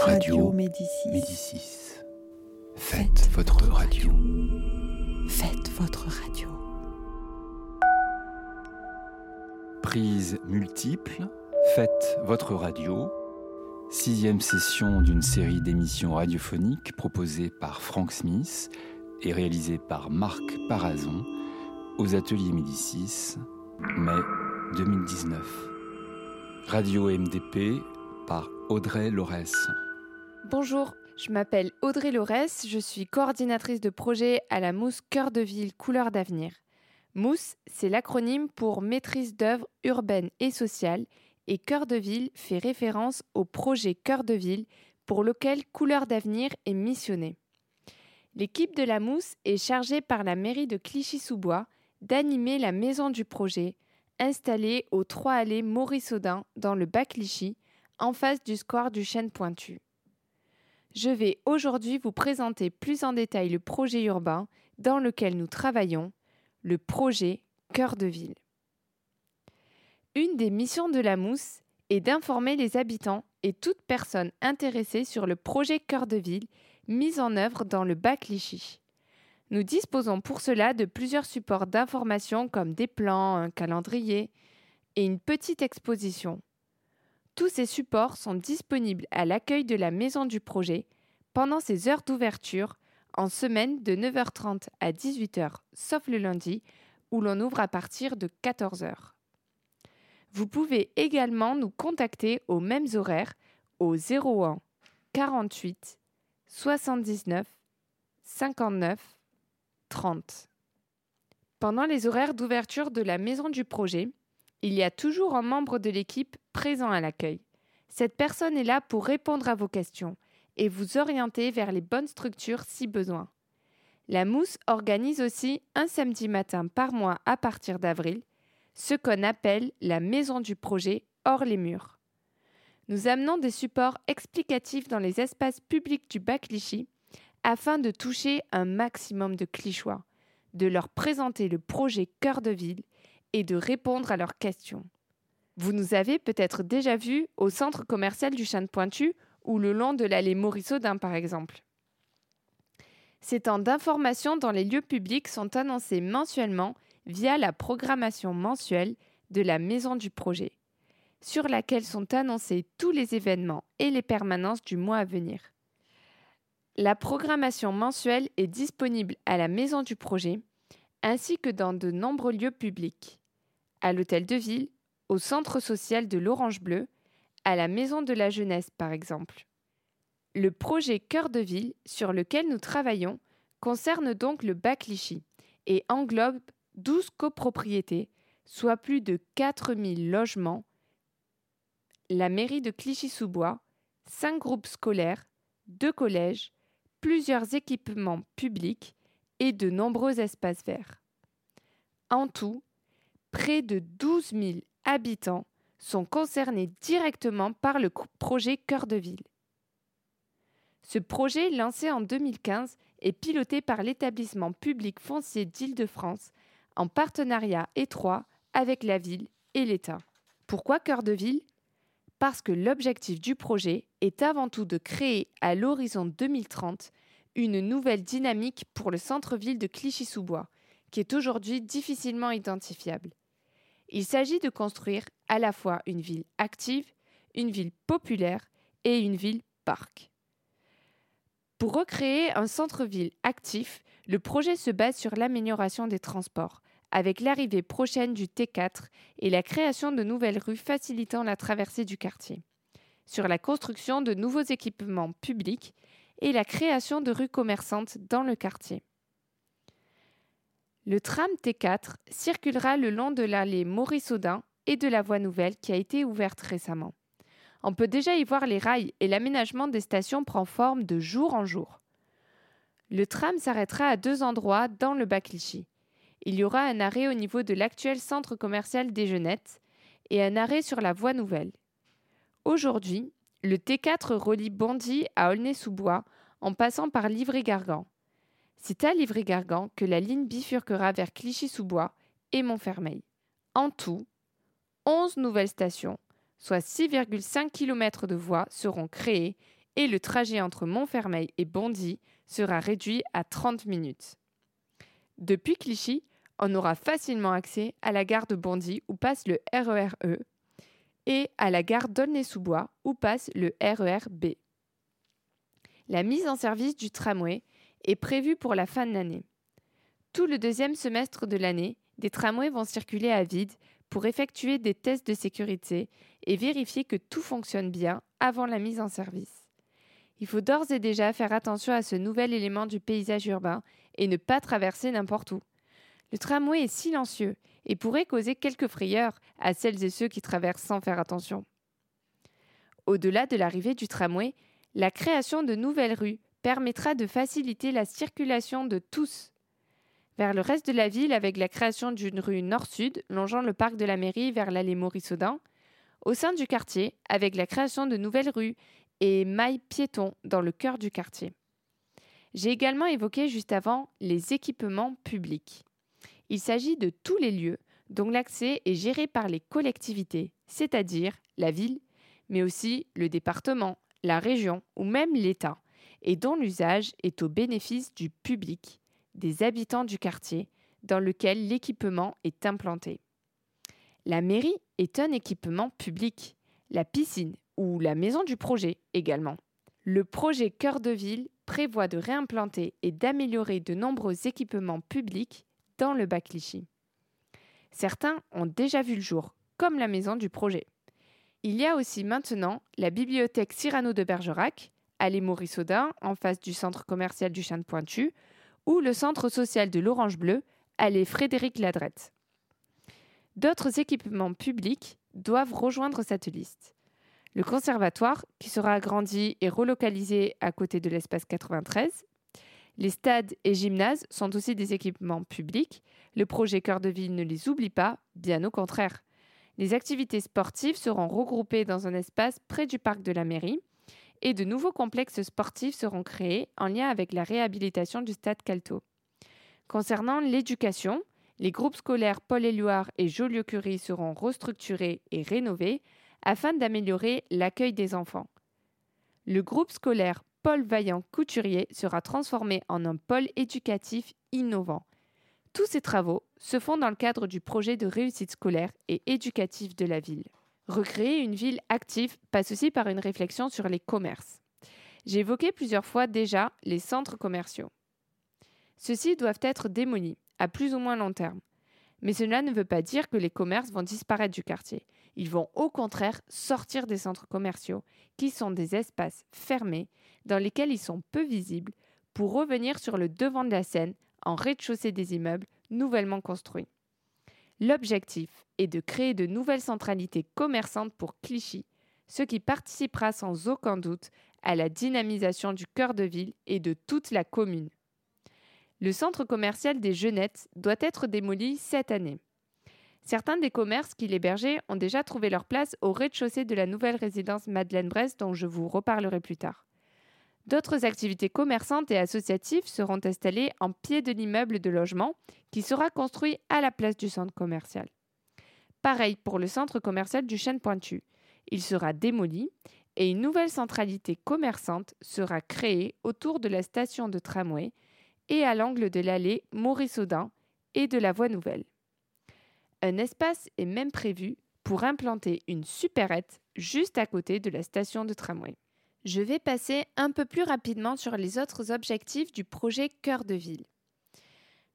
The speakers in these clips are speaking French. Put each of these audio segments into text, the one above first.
Radio Médicis. Médicis. Faites, votre radio. Faites votre radio. Prise multiple. Faites votre radio. Sixième session d'une série d'émissions radiophoniques proposées par Frank Smith et réalisée par Marc Parazon aux ateliers Médicis, mai 2019. Radio MDP par Audrey Laurès. Bonjour, je m'appelle Audrey Laurès, je suis coordinatrice de projet à la Mousse Cœur de Ville Couleur d'Avenir. Mousse, c'est l'acronyme pour Maîtrise d'œuvre urbaine et sociale, et Cœur de Ville fait référence au projet Cœur de Ville pour lequel Couleur d'Avenir est missionné. L'équipe de la Mousse est chargée par la mairie de Clichy-sous-Bois d'animer la maison du projet, installée aux 3 allées Maurice Audin dans le bas Clichy, en face du square du Chêne Pointu. Je vais aujourd'hui vous présenter plus en détail le projet urbain dans lequel nous travaillons, le projet Cœur de Ville. Une des missions de la Mousse est d'informer les habitants et toute personne intéressée sur le projet Cœur de Ville mis en œuvre dans le bas Clichy. Nous disposons pour cela de plusieurs supports d'information comme des plans, un calendrier et une petite exposition. Tous ces supports sont disponibles à l'accueil de la maison du projet pendant ses heures d'ouverture en semaine de 9h30 à 18h, sauf le lundi, où l'on ouvre à partir de 14h. Vous pouvez également nous contacter aux mêmes horaires au 01 48 79 59 30. Pendant les horaires d'ouverture de la maison du projet, il y a toujours un membre de l'équipe présent à l'accueil. Cette personne est là pour répondre à vos questions et vous orienter vers les bonnes structures si besoin. La Mousse organise aussi un samedi matin par mois à partir d'avril, ce qu'on appelle la maison du projet hors les murs. Nous amenons des supports explicatifs dans les espaces publics du bas Clichy afin de toucher un maximum de clichois, de leur présenter le projet Cœur de Ville et de répondre à leurs questions. Vous nous avez peut-être déjà vus au centre commercial du Chêne Pointu ou le long de l'allée Maurice Audin par exemple. Ces temps d'information dans les lieux publics sont annoncés mensuellement via la programmation mensuelle de la Maison du Projet, sur laquelle sont annoncés tous les événements et les permanences du mois à venir. La programmation mensuelle est disponible à la Maison du Projet ainsi que dans de nombreux lieux publics, à l'hôtel de ville, au centre social de l'Orange Bleu, à la Maison de la Jeunesse par exemple. Le projet Cœur de Ville sur lequel nous travaillons concerne donc le bas Clichy et englobe 12 copropriétés, soit plus de 4000 logements, la mairie de Clichy-sous-Bois, 5 groupes scolaires, 2 collèges, plusieurs équipements publics et de nombreux espaces verts. En tout, près de 12 000 habitants sont concernés directement par le projet Cœur de Ville. Ce projet, lancé en 2015, est piloté par l'établissement public foncier d'Île-de-France en partenariat étroit avec la ville et l'État. Pourquoi Cœur de Ville? Parce que l'objectif du projet est avant tout de créer à l'horizon 2030 une nouvelle dynamique pour le centre-ville de Clichy-sous-Bois, qui est aujourd'hui difficilement identifiable. Il s'agit de construire à la fois une ville active, une ville populaire et une ville parc. Pour recréer un centre-ville actif, le projet se base sur l'amélioration des transports, avec l'arrivée prochaine du T4 et la création de nouvelles rues facilitant la traversée du quartier, sur la construction de nouveaux équipements publics et la création de rues commerçantes dans le quartier. Le tram T4 circulera le long de l'allée Maurice Audin et de la voie nouvelle qui a été ouverte récemment. On peut déjà y voir les rails et l'aménagement des stations prend forme de jour en jour. Le tram s'arrêtera à deux endroits dans le bas Clichy. Il y aura un arrêt au niveau de l'actuel centre commercial des Genettes et un arrêt sur la voie nouvelle. Aujourd'hui, le T4 relie Bondy à Aulnay-sous-Bois en passant par Livry-Gargan. C'est à Livry-Gargan que la ligne bifurquera vers Clichy-sous-Bois et Montfermeil. En tout, 11 nouvelles stations, soit 6,5 km de voies, seront créées et le trajet entre Montfermeil et Bondy sera réduit à 30 minutes. Depuis Clichy, on aura facilement accès à la gare de Bondy où passe le RER E et à la gare d'Aulnay-sous-Bois où passe le RER B. La mise en service du tramway est prévue pour la fin de l'année. Tout le deuxième semestre de l'année, des tramways vont circuler à vide pour effectuer des tests de sécurité et vérifier que tout fonctionne bien avant la mise en service. Il faut d'ores et déjà faire attention à ce nouvel élément du paysage urbain et ne pas traverser n'importe où. Le tramway est silencieux et pourrait causer quelques frayeurs à celles et ceux qui traversent sans faire attention. Au-delà de l'arrivée du tramway, la création de nouvelles rues permettra de faciliter la circulation de tous. Vers le reste de la ville, avec la création d'une rue nord-sud longeant le parc de la mairie vers l'allée Maurice-Audin, au sein du quartier, avec la création de nouvelles rues et mailles piétons dans le cœur du quartier. J'ai également évoqué juste avant les équipements publics. Il s'agit de tous les lieux dont l'accès est géré par les collectivités, c'est-à-dire la ville, mais aussi le département, la région ou même l'État, et dont l'usage est au bénéfice du public, des habitants du quartier dans lequel l'équipement est implanté. La mairie est un équipement public, la piscine ou la maison du projet également. Le projet Cœur de Ville prévoit de réimplanter et d'améliorer de nombreux équipements publics dans le bas Clichy. Certains ont déjà vu le jour, comme la maison du projet. Il y a aussi maintenant la bibliothèque Cyrano de Bergerac, allée Maurice Audin, en face du centre commercial du Chêne Pointu, ou le centre social de l'Orange Bleu, allée Frédéric Ladrette. D'autres équipements publics doivent rejoindre cette liste. Le conservatoire, qui sera agrandi et relocalisé à côté de l'espace 93. Les stades et gymnases sont aussi des équipements publics. Le projet Cœur de Ville ne les oublie pas, bien au contraire. Les activités sportives seront regroupées dans un espace près du parc de la mairie et de nouveaux complexes sportifs seront créés en lien avec la réhabilitation du stade Calto. Concernant l'éducation, les groupes scolaires Paul-Éluard et Joliot-Curie seront restructurés et rénovés afin d'améliorer l'accueil des enfants. Le groupe scolaire Paul Vaillant Couturier sera transformé en un pôle éducatif innovant. Tous ces travaux se font dans le cadre du projet de réussite scolaire et éducative de la ville. Recréer une ville active passe aussi par une réflexion sur les commerces. J'ai évoqué plusieurs fois déjà les centres commerciaux. Ceux-ci doivent être démolis, à plus ou moins long terme. Mais cela ne veut pas dire que les commerces vont disparaître du quartier. Ils vont au contraire sortir des centres commerciaux, qui sont des espaces fermés dans lesquels ils sont peu visibles, pour revenir sur le devant de la scène en rez-de-chaussée des immeubles nouvellement construits. L'objectif est de créer de nouvelles centralités commerçantes pour Clichy, ce qui participera sans aucun doute à la dynamisation du cœur de ville et de toute la commune. Le centre commercial des Genettes doit être démoli cette année. Certains des commerces qui l'hébergeaient ont déjà trouvé leur place au rez-de-chaussée de la nouvelle résidence Madeleine-Brest dont je vous reparlerai plus tard. D'autres activités commerçantes et associatives seront installées en pied de l'immeuble de logement qui sera construit à la place du centre commercial. Pareil pour le centre commercial du Chêne Pointu. Il sera démoli et une nouvelle centralité commerçante sera créée autour de la station de tramway et à l'angle de l'allée Maurice-Audin et de la voie nouvelle. Un espace est même prévu pour implanter une supérette juste à côté de la station de tramway. Je vais passer un peu plus rapidement sur les autres objectifs du projet Cœur de ville.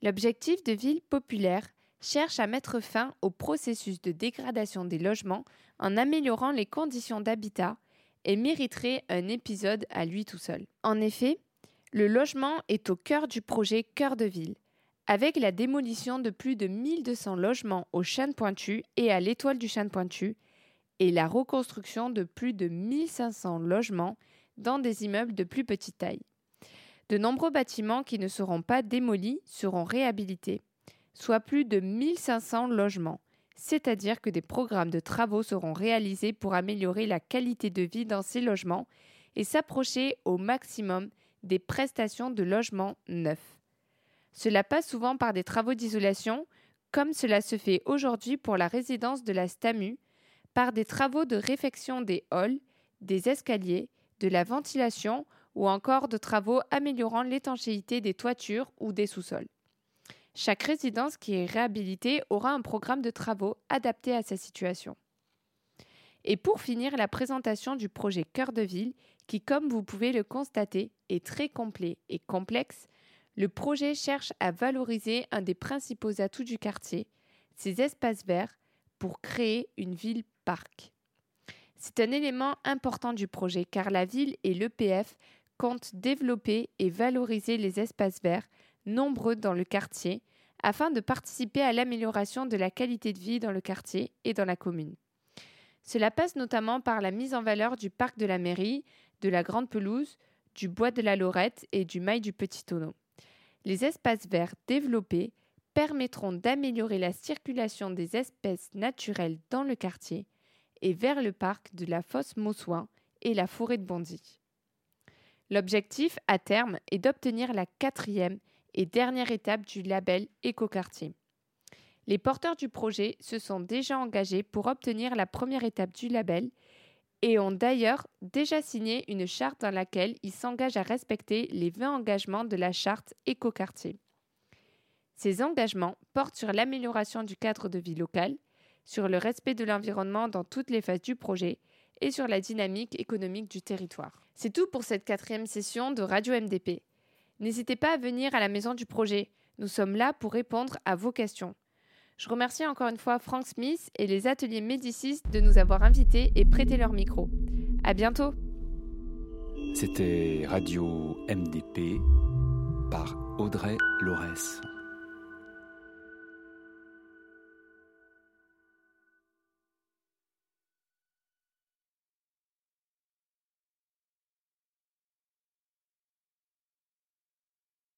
L'objectif de ville populaire cherche à mettre fin au processus de dégradation des logements en améliorant les conditions d'habitat et mériterait un épisode à lui tout seul. En effet, le logement est au cœur du projet Cœur de ville. Avec la démolition de plus de 1200 logements au Chêne Pointu et à l'Étoile du Chêne Pointu, et la reconstruction de plus de 1500 logements dans des immeubles de plus petite taille. De nombreux bâtiments qui ne seront pas démolis seront réhabilités, soit plus de 1500 logements, c'est-à-dire que des programmes de travaux seront réalisés pour améliorer la qualité de vie dans ces logements et s'approcher au maximum des prestations de logement neufs. Cela passe souvent par des travaux d'isolation, comme cela se fait aujourd'hui pour la résidence de la STAMU, par des travaux de réfection des halls, des escaliers, de la ventilation ou encore de travaux améliorant l'étanchéité des toitures ou des sous-sols. Chaque résidence qui est réhabilitée aura un programme de travaux adapté à sa situation. Et pour finir, la présentation du projet Cœur de Ville, qui, comme vous pouvez le constater, est très complet et complexe, le projet cherche à valoriser un des principaux atouts du quartier, ses espaces verts, pour créer une ville-parc. C'est un élément important du projet car la ville et l'EPF comptent développer et valoriser les espaces verts, nombreux dans le quartier, afin de participer à l'amélioration de la qualité de vie dans le quartier et dans la commune. Cela passe notamment par la mise en valeur du parc de la mairie, de la grande pelouse, du bois de la Lorette et du mail du Petit Tonneau. Les espaces verts développés permettront d'améliorer la circulation des espèces naturelles dans le quartier et vers le parc de la fosse Mossoin et la forêt de Bondy. L'objectif, à terme, est d'obtenir la quatrième et dernière étape du label Écoquartier. Les porteurs du projet se sont déjà engagés pour obtenir la première étape du label et ont d'ailleurs déjà signé une charte dans laquelle ils s'engagent à respecter les 20 engagements de la charte Écoquartier. Ces engagements portent sur l'amélioration du cadre de vie local, sur le respect de l'environnement dans toutes les phases du projet et sur la dynamique économique du territoire. C'est tout pour cette quatrième session de Radio MDP. N'hésitez pas à venir à la maison du projet. Nous sommes là pour répondre à vos questions. Je remercie encore une fois Frank Smith et les ateliers Médicis de nous avoir invités et prêté leur micro. À bientôt. C'était Radio MDP par Audrey Laurès.